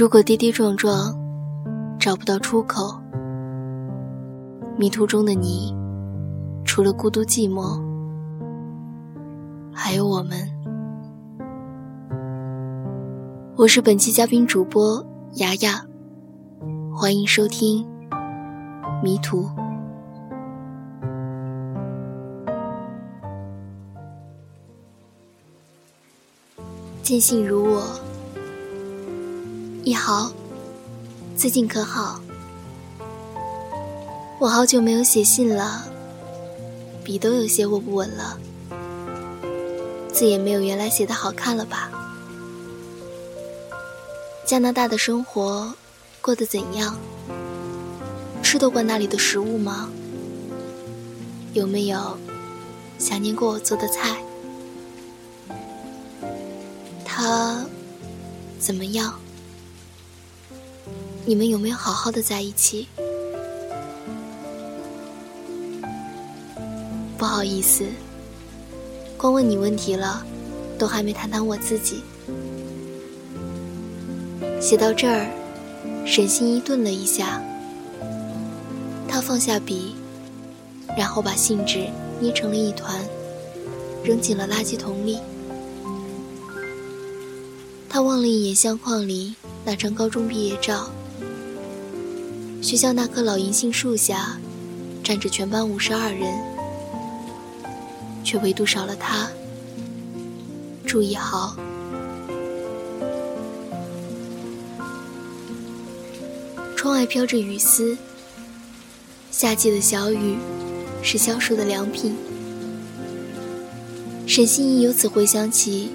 如果跌跌撞撞找不到出口，迷途中的你，除了孤独寂寞，还有我们。我是本期嘉宾主播牙牙，欢迎收听《迷途》。见信如我，一豪，最近可好？我好久没有写信了，笔都有些握不稳了，字也没有原来写的好看了吧？加拿大的生活过得怎样？吃得惯那里的食物吗？有没有想念过我做的菜？他怎么样？你们有没有好好的在一起？不好意思，光问你问题了，都还没谈谈我自己。写到这儿，沈心怡顿了一下，他放下笔，然后把信纸捏成了一团，扔进了垃圾桶里。他望了一眼相框里那张高中毕业照，学校那棵老银杏树下，站着全班五十二人，却唯独少了他，朱一豪。窗外飘着雨丝，夏季的小雨是消暑的良品。沈心怡由此回想起。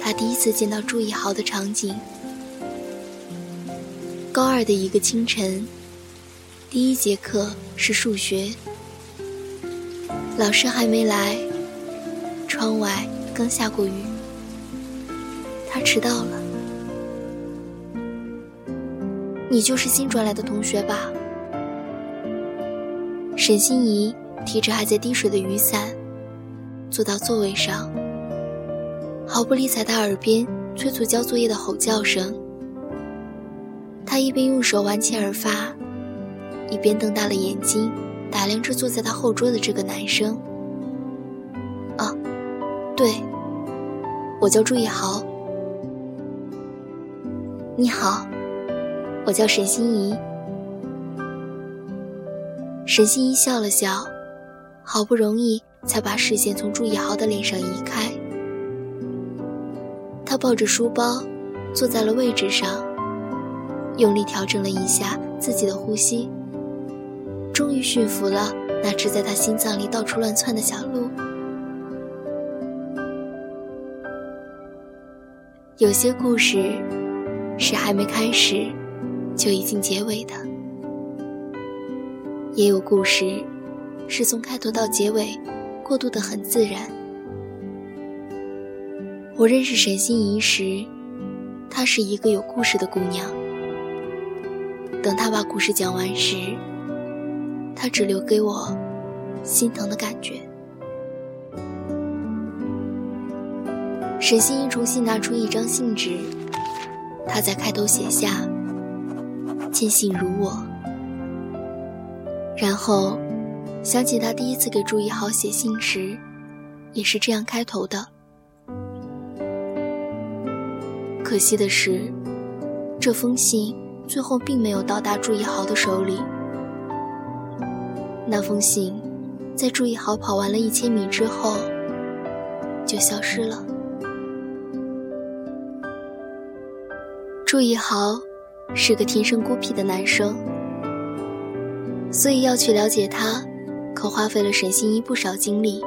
他第一次见到朱一豪的场景。高二的一个清晨，第一节课是数学，老师还没来，窗外刚下过雨，他迟到了。你就是新转来的同学吧？沈心怡提着还在滴水的雨伞，坐到座位上。毫不理睬他耳边催促交作业的吼叫声，他一边用手挽起耳发，一边瞪大了眼睛打量着坐在他后桌的这个男生。啊，对，我叫朱一豪。你好，我叫沈心怡。沈心怡笑了笑，好不容易才把视线从朱一豪的脸上移开。他抱着书包，坐在了位置上，用力调整了一下自己的呼吸，终于驯服了那只在他心脏里到处乱窜的小鹿。有些故事是还没开始就已经结尾的，也有故事是从开头到结尾过渡的很自然。我认识沈心怡时，她是一个有故事的姑娘。等她把故事讲完时，他只留给我心疼的感觉。沈心怡重新拿出一张信纸，她在开头写下“见信如我”，然后想起她第一次给朱一豪写信时，也是这样开头的。可惜的是，这封信最后并没有到达朱一豪的手里。那封信，在朱一豪跑完了一千米之后，就消失了。朱一豪是个天生孤僻的男生，所以要去了解他，可花费了沈心怡不少精力。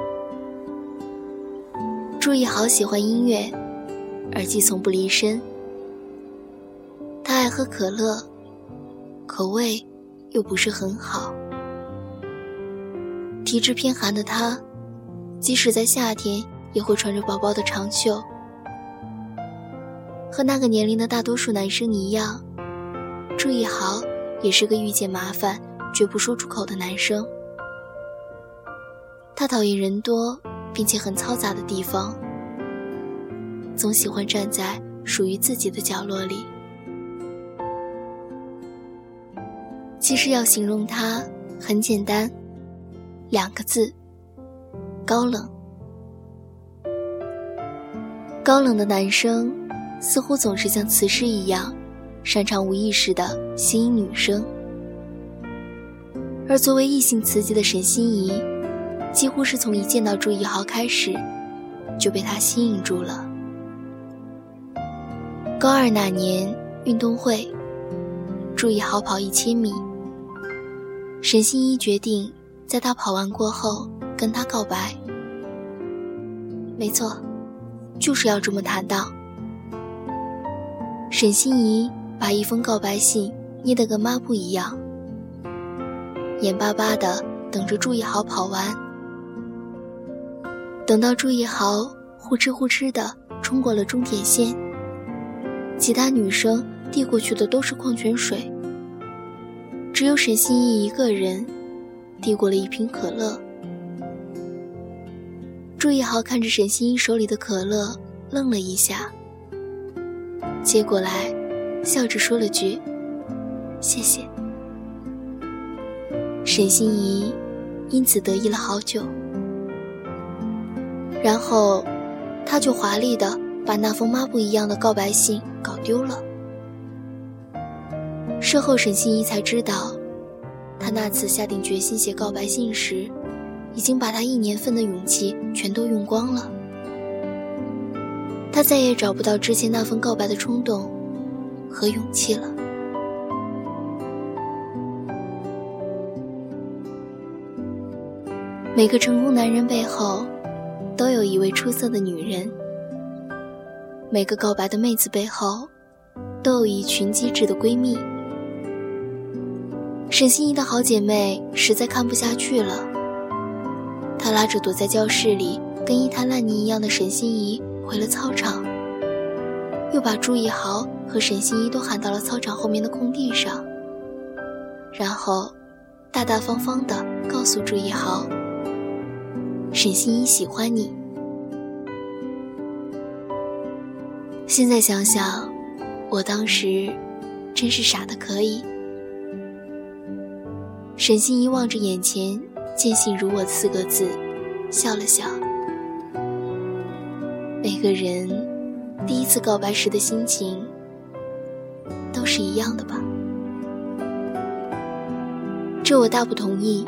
朱一豪喜欢音乐。耳机从不离身。他爱喝可乐，口味又不是很好。体质偏寒的他，即使在夏天也会穿着薄薄的长袖。和那个年龄的大多数男生一样，朱一豪也是个遇见麻烦绝不说出口的男生。他讨厌人多并且很嘈杂的地方。总喜欢站在属于自己的角落里。其实要形容他很简单，两个字：高冷。高冷的男生似乎总是像雌狮一样，擅长无意识的吸引女生，而作为异性雌级的沈心怡，几乎是从一见到朱一豪开始，就被他吸引住了。高二那年运动会，朱一豪跑一千米。沈心怡决定在他跑完过后跟他告白。没错，就是要这么坦荡。沈心怡把一封告白信捏得跟抹布一样，眼巴巴的等着朱一豪跑完。等到朱一豪呼哧呼哧的冲过了终点线，其他女生递过去的都是矿泉水。只有沈心怡一个人递过了一瓶可乐。朱一豪看着沈心怡手里的可乐，愣了一下，接过来，笑着说了句：“谢谢。”沈心怡因此得意了好久。然后，他就华丽的把那封抹布一样的告白信搞丢了。事后，沈心怡才知道，他那次下定决心写告白信时，已经把他一年份的勇气全都用光了。他再也找不到之前那份告白的冲动和勇气了。每个成功男人背后，都有一位出色的女人；每个告白的妹子背后，都有一群机智的闺蜜。沈心怡的好姐妹实在看不下去了，她拉着躲在教室里跟一滩烂泥一样的沈心怡回了操场，又把朱一豪和沈心怡都喊到了操场后面的空地上，然后大大方方地告诉朱一豪：“沈心怡喜欢你。”现在想想，我当时真是傻的可以。沈心怡望着眼前“见信如我”四个字，笑了笑。每个人第一次告白时的心情都是一样的吧？这我大不同意。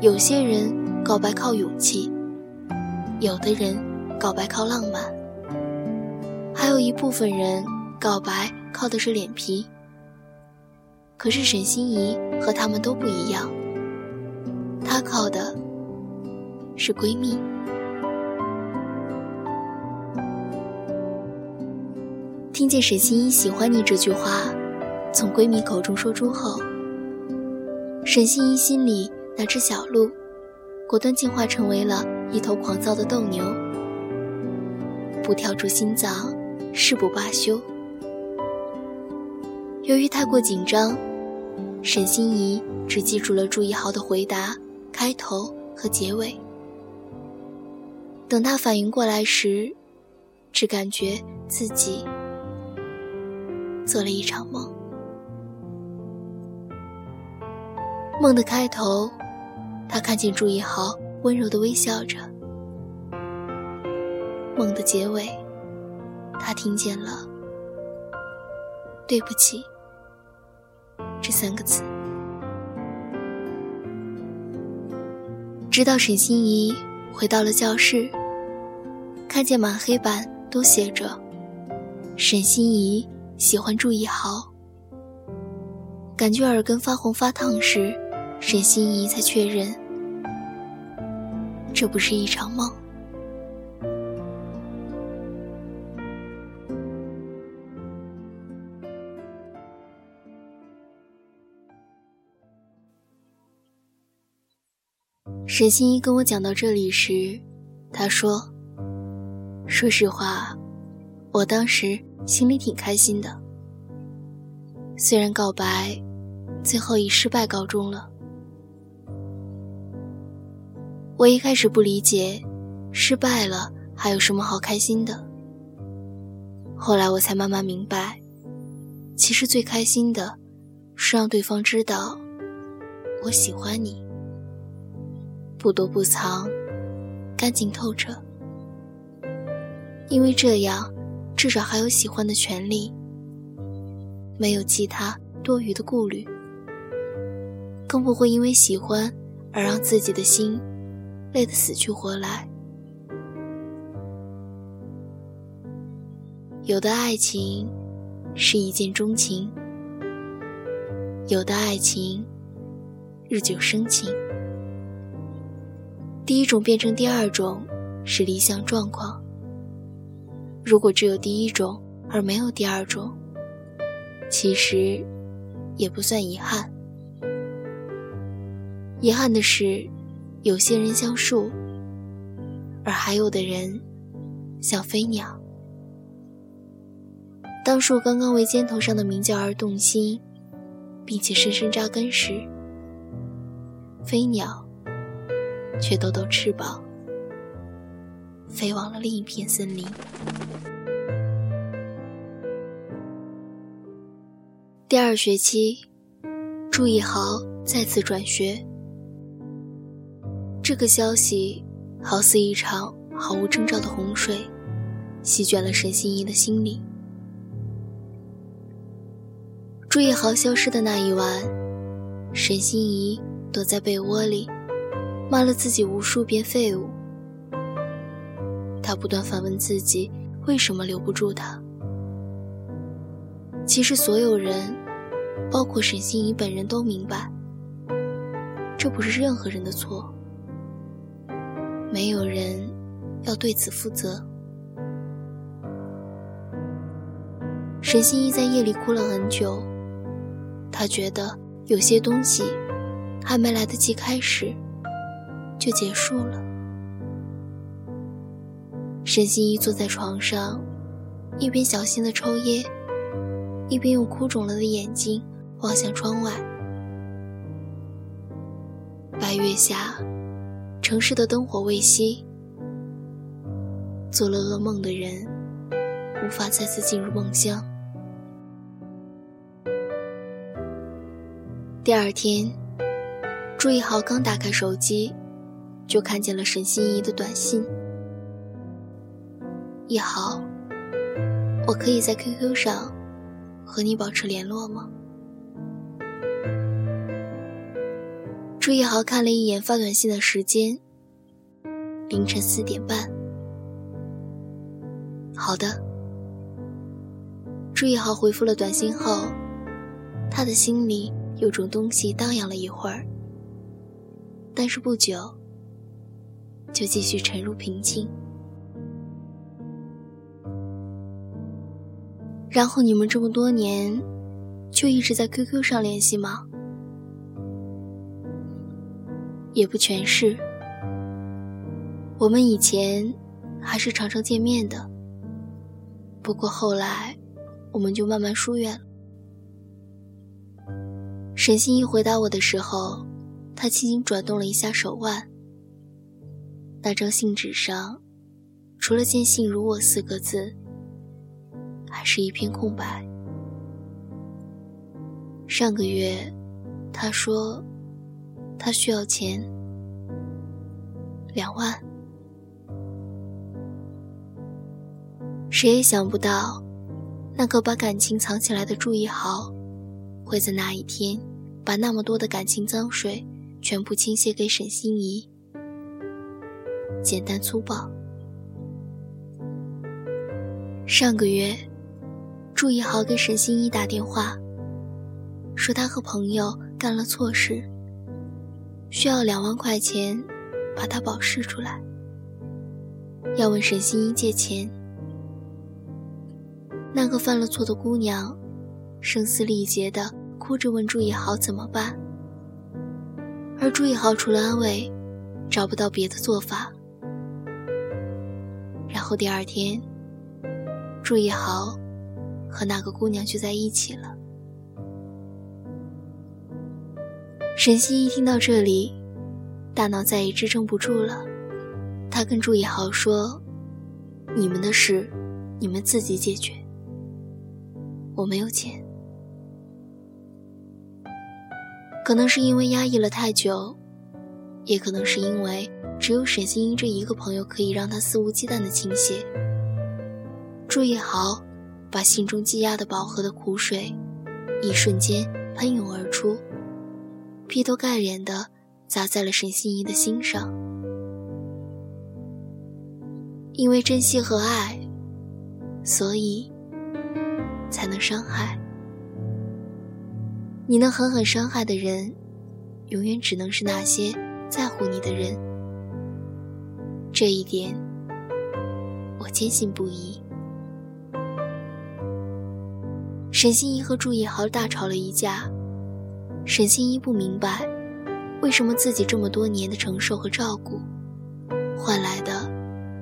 有些人告白靠勇气，有的人告白靠浪漫，还有一部分人告白靠的是脸皮。可是沈心怡和他们都不一样，她靠的是闺蜜。听见沈心怡喜欢你这句话从闺蜜口中说出后，沈心怡心里那只小鹿，果断进化成为了一头狂躁的斗牛，不跳出心脏誓不罢休。由于太过紧张。沈心怡只记住了朱一豪的回答开头和结尾。等他反应过来时，只感觉自己做了一场梦。梦的开头，他看见朱一豪温柔的微笑着；梦的结尾，他听见了“对不起”。这三个字，直到沈心怡回到了教室，看见满黑板都写着“沈心怡喜欢朱一豪”，感觉耳根发红发烫时，沈心怡才确认，这不是一场梦。沈心怡跟我讲到这里时，她说：“说实话，我当时心里挺开心的。虽然告白最后以失败告终了，我一开始不理解，失败了还有什么好开心的。后来我才慢慢明白，其实最开心的，是让对方知道我喜欢你，不躲不藏，干净透彻。因为这样，至少还有喜欢的权利，没有其他多余的顾虑，更不会因为喜欢而让自己的心累得死去活来。有的爱情是一见钟情，有的爱情日久生情。第一种变成第二种是理想状况。如果只有第一种而没有第二种，其实也不算遗憾。遗憾的是，有些人像树，而还有的人像飞鸟。当树刚刚为肩头上的鸣叫而动心，并且深深扎根时，飞鸟却抖抖翅膀。飞往了另一片森林。第二学期，朱一豪再次转学。这个消息好似一场毫无征兆的洪水，席卷了沈心怡的心里。朱一豪消失的那一晚，沈心怡躲在被窝里，骂了自己无数遍废物。他不断反问自己：为什么留不住他？其实，所有人，包括沈心怡本人都明白，这不是任何人的错。没有人要对此负责。沈心怡在夜里哭了很久，她觉得有些东西还没来得及开始，就结束了。沈心怡坐在床上，一边小心的抽烟，一边用哭肿了的眼睛望向窗外。白月下，城市的灯火未熄。做了噩梦的人，无法再次进入梦乡。第二天，朱一豪刚打开手机，就看见了沈心怡的短信。一豪，我可以在 QQ 上和你保持联络吗？朱一豪看了一眼发短信的时间，凌晨四点半。好的。朱一豪回复了短信后，他的心里有种东西荡漾了一会儿，但是不久就继续沉入平静。然后你们这么多年，就一直在 QQ 上联系吗？也不全是。我们以前还是常常见面的，不过后来我们就慢慢疏远了。沈心怡回答我的时候，她轻轻转动了一下手腕。那张信纸上，除了“见信如我”四个字。还是一片空白。上个月，他说他需要钱，两万。谁也想不到，那个把感情藏起来的朱一豪，会在那一天把那么多的感情脏水全部倾泻给沈心怡。简单粗暴。上个月。朱一豪给沈心怡打电话，说他和朋友干了错事，需要两万块钱把他保释出来，要问沈心怡借钱。那个犯了错的姑娘，声嘶力竭的哭着问朱一豪怎么办，而朱一豪除了安慰，找不到别的做法。然后第二天，朱一豪。和那个姑娘就在一起了。沈西一听到这里，大脑再也支撑不住了。他跟朱一豪说：“你们的事，你们自己解决。我没有钱。”可能是因为压抑了太久，也可能是因为只有沈星一这一个朋友可以让他肆无忌惮的倾泻。朱一豪把心中积压的饱和的苦水，一瞬间喷涌而出，劈头盖脸的砸在了沈心怡的心上。因为珍惜和爱，所以才能伤害。你能狠狠伤害的人，永远只能是那些在乎你的人。这一点，我坚信不疑。沈心怡和祝一豪大吵了一架，沈心怡不明白，为什么自己这么多年的承受和照顾，换来的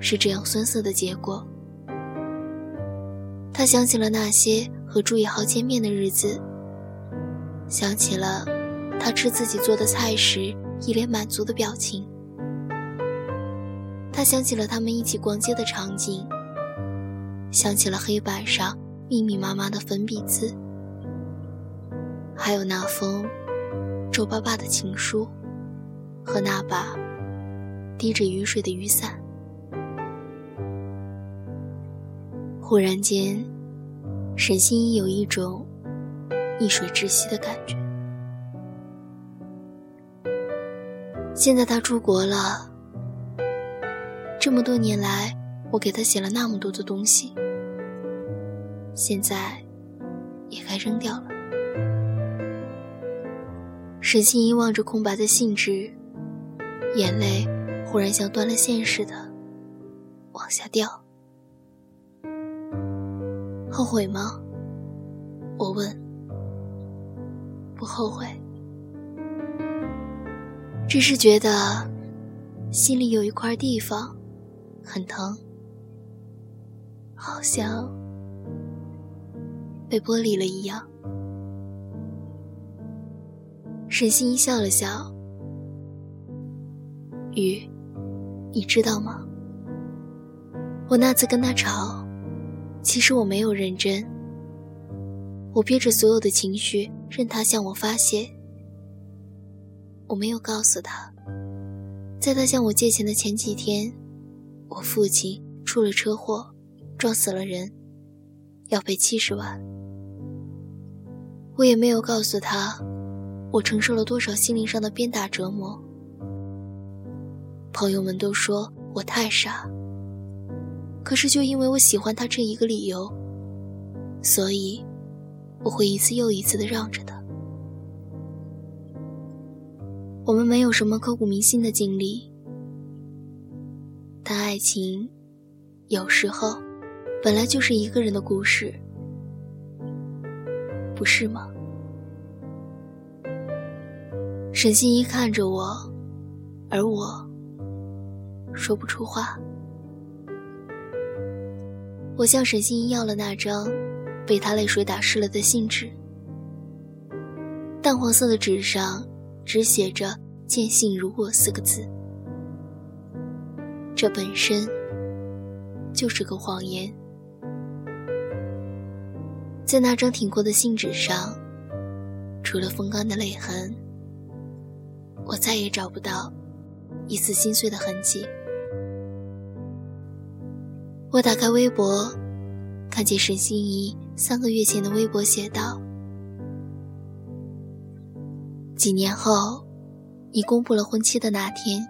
是这样酸涩的结果。她想起了那些和祝一豪见面的日子。想起了他吃自己做的菜时一脸满足的表情，他想起了他们一起逛街的场景，想起了黑板上密密麻麻的粉笔字，还有那封皱巴巴的情书和那把滴着雨水的雨伞。忽然间，沈心怡有一种。溺水窒息的感觉。现在他出国了，这么多年来，我给他写了那么多的东西，现在也该扔掉了。沈心怡望着空白的信纸，眼泪忽然像断了线似的往下掉。后悔吗？我问。不后悔，只是觉得心里有一块地方很疼，好像被剥离了一样。沈心怡笑了笑：“雨，你知道吗？我那次跟他吵，其实我没有认真。”我憋着所有的情绪，任他向我发泄。我没有告诉他，在他向我借钱的前几天，我父亲出了车祸，撞死了人，要赔七十万。我也没有告诉他，我承受了多少心灵上的鞭打折磨。朋友们都说我太傻，可是就因为我喜欢他这一个理由，所以。我会一次又一次的让着他。我们没有什么刻骨铭心的经历，但爱情有时候本来就是一个人的故事，不是吗？沈心怡看着我，而我说不出话。我向沈心怡要了那张。被他泪水打湿了的信纸，淡黄色的纸上只写着“见信如我”四个字，这本身就是个谎言。在那张挺过的信纸上，除了风干的泪痕，我再也找不到一丝心碎的痕迹。我打开微博，看见沈心怡。三个月前的微博写道：“几年后，你公布了婚期的那天，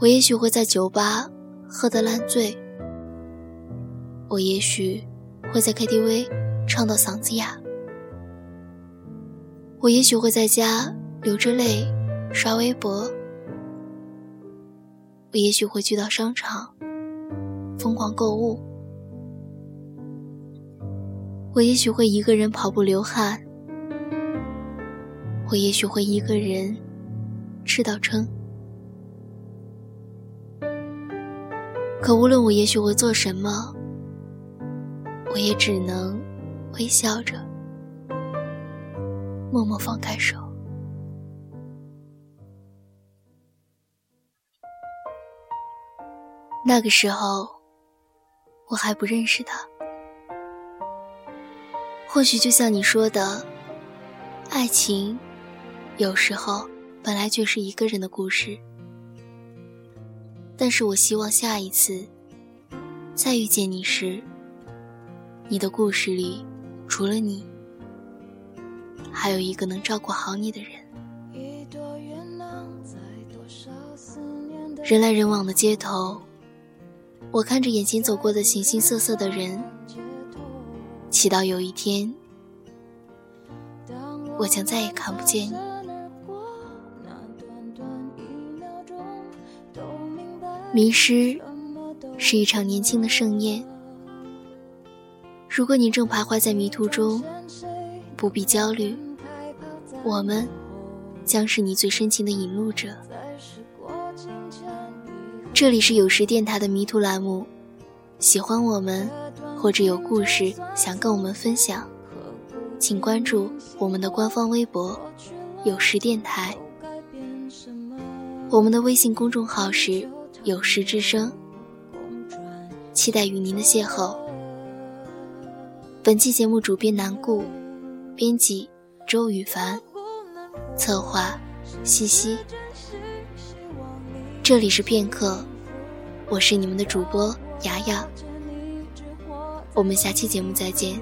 我也许会在酒吧喝得烂醉，我也许会在 KTV 唱到嗓子哑，我也许会在家流着泪刷微博，我也许会去到商场疯狂购物。”我也许会一个人跑步流汗，我也许会一个人吃到撑。可无论我也许会做什么，我也只能微笑着，默默放开手。那个时候，我还不认识他。或许就像你说的，爱情有时候本来就是一个人的故事，但是我希望下一次再遇见你时，你的故事里除了你，还有一个能照顾好你的人。人来人往的街头，我看着眼前走过的形形色色的人，祈祷有一天，我将再也看不见你。迷失是一场年轻的盛宴，如果你正徘徊在迷途中，不必焦虑，我们将是你最深情的引路者。这里是有时电台的迷途栏目，喜欢我们或者有故事想跟我们分享，请关注我们的官方微博“有时电台”，我们的微信公众号是“有时之声”，期待与您的邂逅。本期节目主编南顾，编辑周雨凡，策划西西。这里是片刻，我是你们的主播雅雅，我们下期节目再见。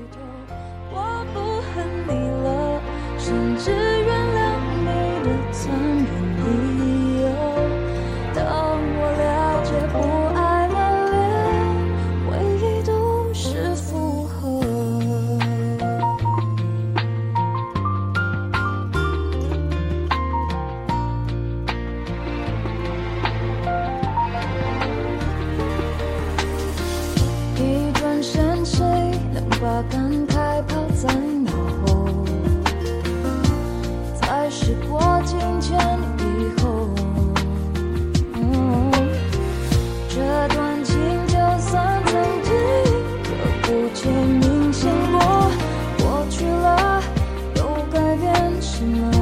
emotional